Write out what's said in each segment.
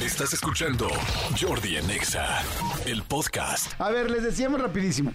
Estás escuchando Jordi en Exa, el podcast. A ver, les decíamos rapidísimo.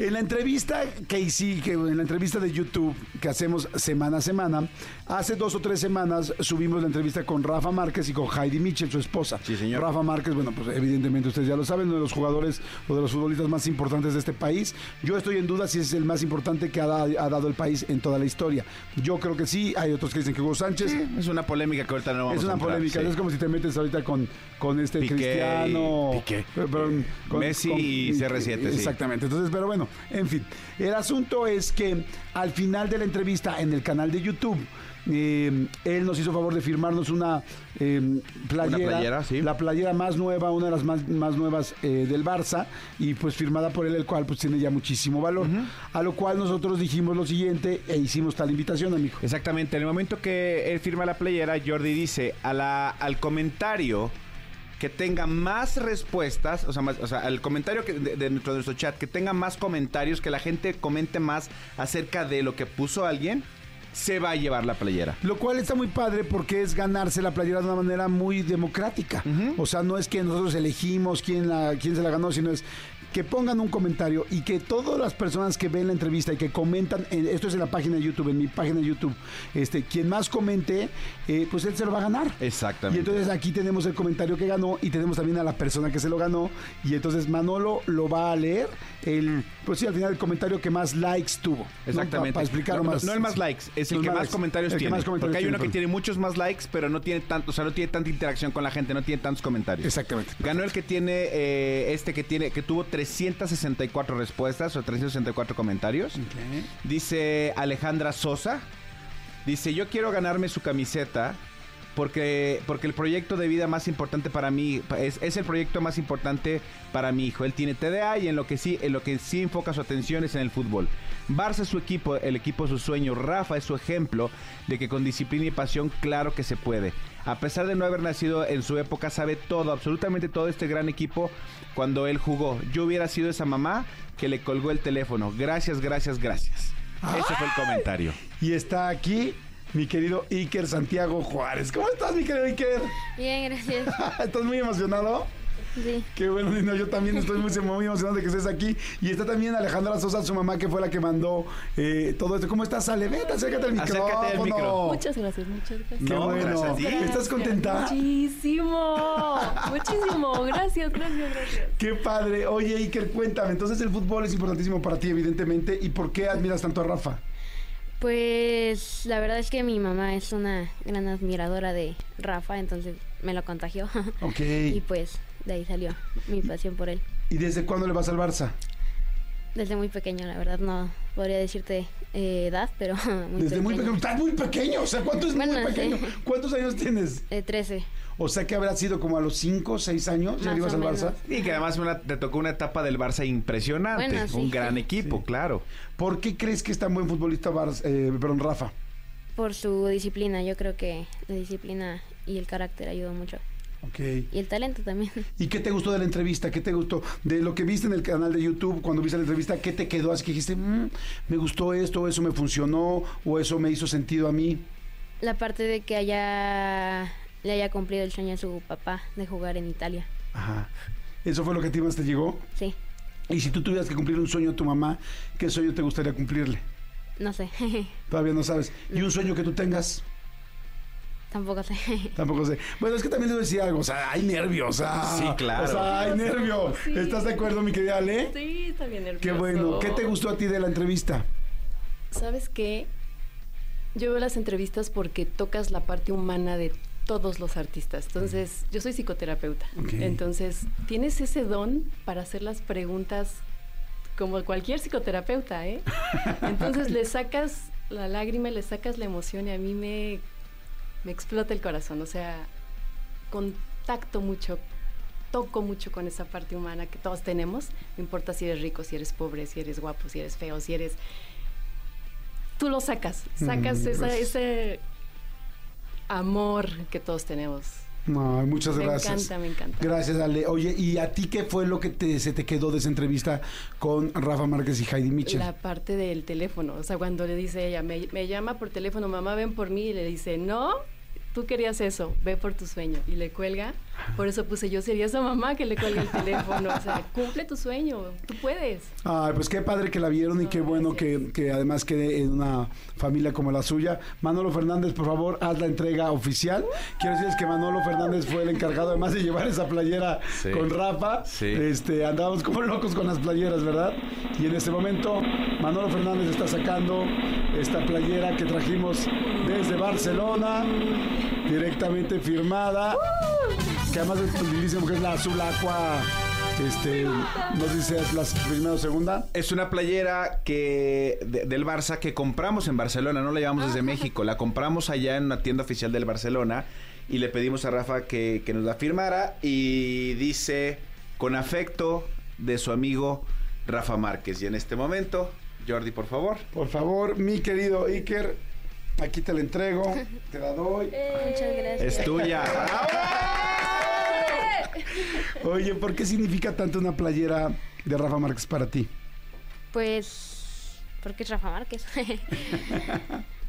En la entrevista que hice, que en la entrevista de YouTube que hacemos semana a semana, hace dos o tres semanas subimos la entrevista con Rafa Márquez y con Heidi Mitchell, su esposa. Sí, señor. Rafa Márquez, bueno, pues evidentemente ustedes ya lo saben, uno de los jugadores o de los futbolistas más importantes de este país. Yo estoy en duda si es el más importante que ha, da- ha dado el país en toda la historia. Yo creo que sí, hay otros que dicen que Hugo Sánchez. Es una polémica que ahorita no vamos Es una a entrar, polémica, sí. es como si te metes ahorita con, con este Piqué y- Cristiano. Piqué. perdón, Messi y CR7, sí. Exactamente. Entonces, pero bueno, en fin. El asunto es que al final de la entrevista en el canal de YouTube, eh, él nos hizo favor de firmarnos una eh, playera, Una playera, sí. la playera más nueva, una de las más, más nuevas eh, del Barça, y pues firmada por él, el cual pues tiene ya muchísimo valor. A lo cual nosotros dijimos lo siguiente e hicimos tal invitación, amigo. Exactamente, en el momento que él firma la playera, Jordi dice a la, al comentario que tenga más respuestas, o sea, más- o sea al comentario que, de, de nuestro chat, que tenga más comentarios, que la gente comente más acerca de lo que puso alguien, se va a llevar la playera. Lo cual está muy padre porque es ganarse la playera de una manera muy democrática. O sea, no es que nosotros elegimos quién, la, quién se la ganó, sino es que pongan un comentario y que todas las personas que ven la entrevista y que comentan, en- esto es en la página de YouTube, en mi página de YouTube, este, quien más comente, eh, pues él se lo va a ganar. Exactamente. Y entonces aquí tenemos el comentario que ganó y tenemos también a la persona que se lo ganó. Y entonces Manolo lo va a leer. El, pues sí, al final el comentario que más likes tuvo. ¿no? Exactamente. Para explicarlo no, más. no el más likes, es el que más comentarios El que tiene. más comentarios porque hay uno que tiene muchos más likes, pero no tiene tanto, o sea, no tiene tanta interacción con la gente, no tiene tantos comentarios. Exactamente. Ganó el que tiene eh, este que tiene que tuvo 364 respuestas o 364 comentarios. Dice Alejandra Sosa. Dice, "Yo quiero ganarme su camiseta porque, porque el proyecto de vida más importante para mí es, es el proyecto más importante para mi hijo. Él tiene TDA y en lo que sí, en lo que sí enfoca su atención es en el fútbol. Barça es su equipo, el equipo es su sueño. Rafa es su ejemplo de que con disciplina y pasión, claro que se puede. A pesar de no haber nacido en su época, sabe todo, absolutamente todo este gran equipo cuando él jugó. Yo hubiera sido esa mamá que le colgó el teléfono. Gracias, gracias, gracias. Ese fue el comentario. Y está aquí mi querido Iker Santiago Juárez. ¿Cómo estás, mi querido Iker? Bien, gracias. ¿Estás muy emocionado? Sí. Qué bueno, Nino, yo también estoy muy, muy emocionado de que estés aquí. Y está también Alejandra Sosa, su mamá, que fue la que mandó eh, todo esto. ¿Cómo estás, Ale? Vete, acércate al micrófono. Acércate al micro. Muchas gracias, muchas gracias. Qué No, bueno. gracias a ti. ¿Estás contenta? Muchísimo, muchísimo. Gracias, gracias, gracias. Qué padre. Oye, Iker, cuéntame. Entonces, el fútbol es importantísimo para ti, evidentemente. ¿Y por qué admiras tanto a Rafa? Pues la verdad es que mi mamá es una gran admiradora de Rafa, entonces me lo contagió. Ok. y pues de ahí salió mi pasión por él. ¿Y desde cuándo le vas al Barça? Desde muy pequeño, la verdad no podría decirte eh, edad, pero muy Desde muy pequeño. Estás muy pequeño. O sea, ¿cuánto es Bueno, muy pequeño? sí. ¿Cuántos años tienes? Eh, 13. O sea, que habrá sido como a los 5, 6 años. ¿Ya ibas al. Barça? Y que además una- te tocó una etapa del Barça impresionante. Bueno, sí. Un gran equipo, claro. ¿Por qué crees que es tan buen futbolista Barça, eh, perdón, Rafa? Por su disciplina, yo creo que la disciplina y el carácter ayudó mucho. Y el talento también. ¿Y qué te gustó de la entrevista? ¿Qué te gustó de lo que viste en el canal de YouTube cuando viste la entrevista? ¿Qué te quedó? Así que dijiste, "Mm, me gustó esto, eso me funcionó, o eso me hizo sentido a mí. La parte de que haya le haya cumplido el sueño a su papá de jugar en Italia. Ajá. ¿Eso fue lo que a ti más te llegó? Sí, Y si tú tuvieras que cumplir un sueño a tu mamá, ¿qué sueño te gustaría cumplirle? no sé. Todavía no sabes. ¿Y un sueño que tú tengas? Tampoco sé. Tampoco sé. Bueno, es que también le voy a decir algo. O sea, hay nervios. O sea, Sí, claro. O sea, hay nervio. Sí. ¿Estás de acuerdo, mi querida Ale? Sí, está bien nervioso. Qué bueno. ¿Qué te gustó a ti de la entrevista? ¿Sabes qué? Yo veo las entrevistas porque tocas la parte humana de todos los artistas. Entonces, yo soy psicoterapeuta. Entonces, tienes ese don para hacer las preguntas como cualquier psicoterapeuta, ¿eh? Entonces, le sacas la lágrima, le sacas la emoción y a mí me, me explota el corazón. O sea, contacto mucho, toco mucho con esa parte humana que todos tenemos. No importa si eres rico, si eres pobre, si eres guapo, si eres feo, si eres tú lo sacas, sacas Mm, esa- gracias. ese amor que todos tenemos. No, muchas Me gracias. encanta, me encanta. Gracias, Ale. Oye, ¿y a ti qué fue lo que te, se te quedó de esa entrevista con Rafa Márquez y Heidi Mitchell? La parte del teléfono, o sea, cuando le dice ella, me, me llama por teléfono, mamá, ven por mí, y le dice, no, tú querías eso, ve por tu sueño, y le cuelga. Por eso puse yo sería esa mamá que le cuelga el teléfono. O sea, cumple tu sueño, tú puedes. Ay, pues qué padre que la vieron y qué bueno que, que además quede en una familia como la suya. Manolo Fernández, por favor, haz la entrega oficial. Quiero decirles que Manolo Fernández fue el encargado además de llevar esa playera Sí. con Rafa. Sí. Este, andábamos como locos con las playeras, ¿verdad? Y en este momento Manolo Fernández está sacando esta playera que trajimos desde Barcelona, directamente firmada. Que además es lindísimo, que es la azul aqua. Este, no sé si es la primera o segunda. Es una playera que de- del Barça que compramos en Barcelona, no la llevamos desde México, la compramos allá en una tienda oficial del Barcelona y le pedimos a Rafa que, que nos la firmara y dice con afecto de su amigo Rafa Márquez. Y en este momento, Jordi, por favor. Por favor, mi querido Iker, aquí te la entrego, te la doy. Muchas gracias. Es tuya. Oye, ¿por qué significa tanto una playera de Rafa Márquez para ti? Pues, porque es Rafa Márquez.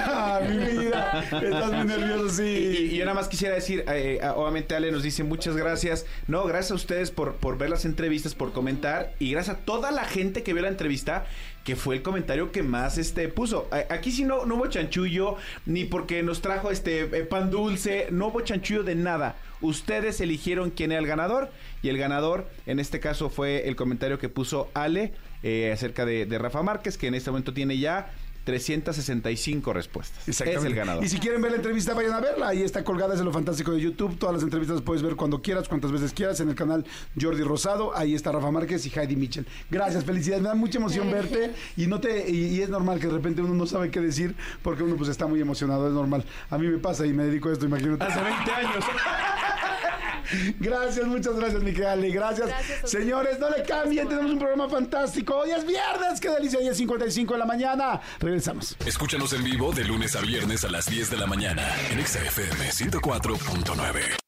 ¡Ah, mi vida! Estás muy nervioso, Y, y sí. yo nada más quisiera decir, eh, obviamente Ale nos dice muchas gracias. No, gracias a ustedes por, por ver las entrevistas, por comentar y gracias a toda la gente que vio la entrevista, que fue el comentario que más este puso. Aquí sí no, no hubo chanchullo, ni porque nos trajo este eh, pan dulce, no hubo chanchullo de nada. Ustedes eligieron quién era el ganador y el ganador en este caso fue el comentario que puso Ale eh, acerca de, de Rafa Márquez, que en este momento tiene ya 365 respuestas. Es Exactamente. el ganador. Y si quieren ver la entrevista, vayan a verla. Ahí está colgada, es de lo fantástico de YouTube. Todas las entrevistas las puedes ver cuando quieras, cuantas veces quieras, en el canal Jordi Rosado. Ahí está Rafa Márquez y Heidi Mitchell. Gracias, felicidades. Me da mucha emoción verte. Y no te y, y es normal que de repente uno no sabe qué decir porque uno pues está muy emocionado, es normal. A mí me pasa y me dedico a esto, imagínate. Hace 20 años. Gracias, muchas gracias, mi querida Ale. Gracias. Gracias. Señores, no le cambien, tenemos un programa fantástico. Hoy es viernes, qué delicia, 10.55 de la mañana. Regresamos. Escúchanos en vivo de lunes a viernes a las 10 de la mañana en XFM 104.9.